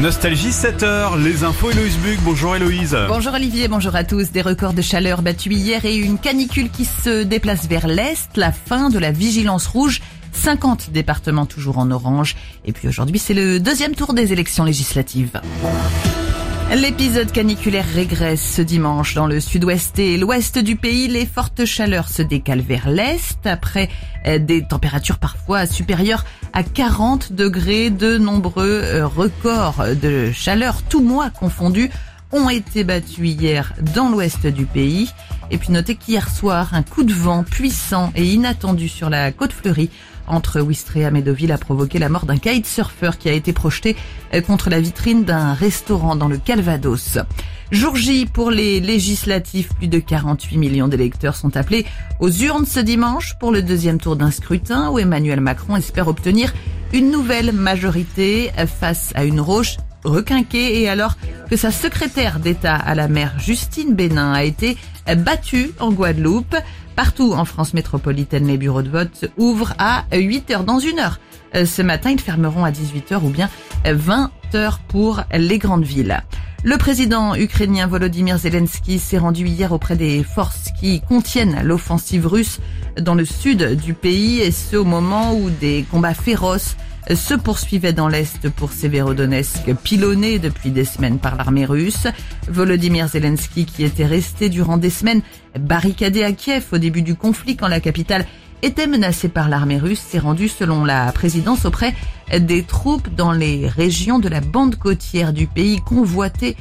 Nostalgie 7 heures, les infos Héloïse Bug. Bonjour Héloïse. Bonjour Olivier, bonjour à tous. Des records de chaleur battus hier et une canicule qui se déplace vers l'est. La fin de la vigilance rouge. 50 départements toujours en orange. Et puis aujourd'hui, c'est le deuxième tour des élections législatives. L'épisode caniculaire régresse ce dimanche dans le sud-ouest et l'ouest du pays. Les fortes chaleurs se décalent vers l'est après euh, des températures parfois supérieures à 40 degrés. De nombreux euh, records de chaleur, tout mois confondus, ont été battus hier dans l'ouest du pays. Et puis notez qu'hier soir, un coup de vent puissant et inattendu sur la côte fleurie entre Ouistreham et Deauville a provoqué la mort d'un kitesurfer qui a été projeté euh, contre la vitrine d'un restaurant dans le Calvados. Jour J pour les législatives, plus de 48 millions d'électeurs sont appelés aux urnes ce dimanche pour le deuxième tour d'un scrutin où Emmanuel Macron espère obtenir une nouvelle majorité face à une roche requinquée et alors que sa secrétaire d'État à la mer Justine Bénin a été battue en Guadeloupe. Partout en France métropolitaine, les bureaux de vote ouvrent à 8 heures dans une heure. Euh, ce matin, ils fermeront à 18 heures ou bien 20 heures pour les grandes villes. Le président ukrainien Volodymyr Zelensky s'est rendu hier auprès des forces qui contiennent l'offensive russe dans le sud du pays et ce au moment où des combats féroces se poursuivait dans l'Est pour Severodonetsk, pilonné depuis des semaines par l'armée russe. Volodymyr Zelensky, qui était resté durant des semaines barricadé à Kiev au début du conflit quand la capitale était menacée par l'armée russe, s'est rendu selon la présidence auprès des troupes dans les régions de la bande côtière du pays convoitée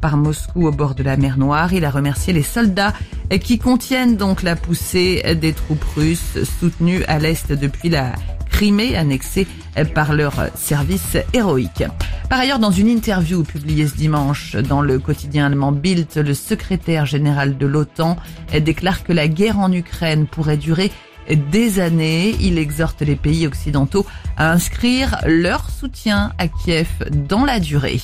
par Moscou au bord de la mer Noire. Il a remercié les soldats qui contiennent donc la poussée des troupes russes soutenues à l'est depuis la Crimée annexée par leur service héroïque. Par ailleurs, dans une interview publiée ce dimanche dans le quotidien allemand Bild, le secrétaire général de l'OTAN déclare que la guerre en Ukraine pourrait durer des années. Il exhorte les pays occidentaux à inscrire leur soutien à Kiev dans la durée.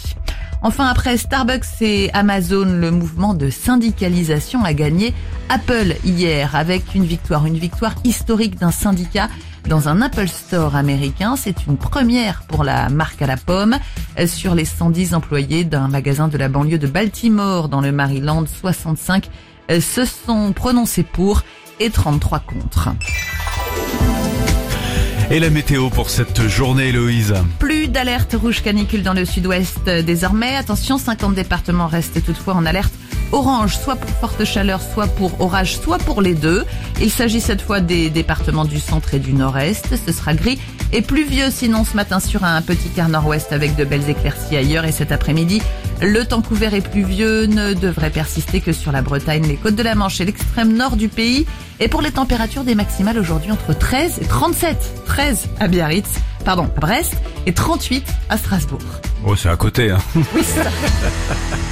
Enfin, après Starbucks et Amazon, le mouvement de syndicalisation a gagné Apple hier avec une victoire, une victoire historique d'un syndicat dans un Apple Store américain. C'est une première pour la marque à la pomme. Sur les 110 employés d'un magasin de la banlieue de Baltimore dans le Maryland, 65 se sont prononcés pour et 33 contre. Et la météo pour cette journée, Héloïse Plus d'alerte rouge canicule dans le sud-ouest désormais. Attention, 50 départements restent toutefois en alerte orange, soit pour forte chaleur, soit pour orage, soit pour les deux. Il s'agit cette fois des départements du centre et du nord-est. Ce sera gris et pluvieux sinon ce matin sur un petit quart nord-ouest avec de belles éclaircies ailleurs et cet après-midi. Le temps couvert et pluvieux ne devrait persister que sur la Bretagne, les côtes de la Manche et l'extrême nord du pays. Et pour les températures des maximales aujourd'hui entre 13 et 37. 13 à Biarritz, pardon, à Brest et 38 à Strasbourg. Oh, c'est à côté, hein. Oui, ça.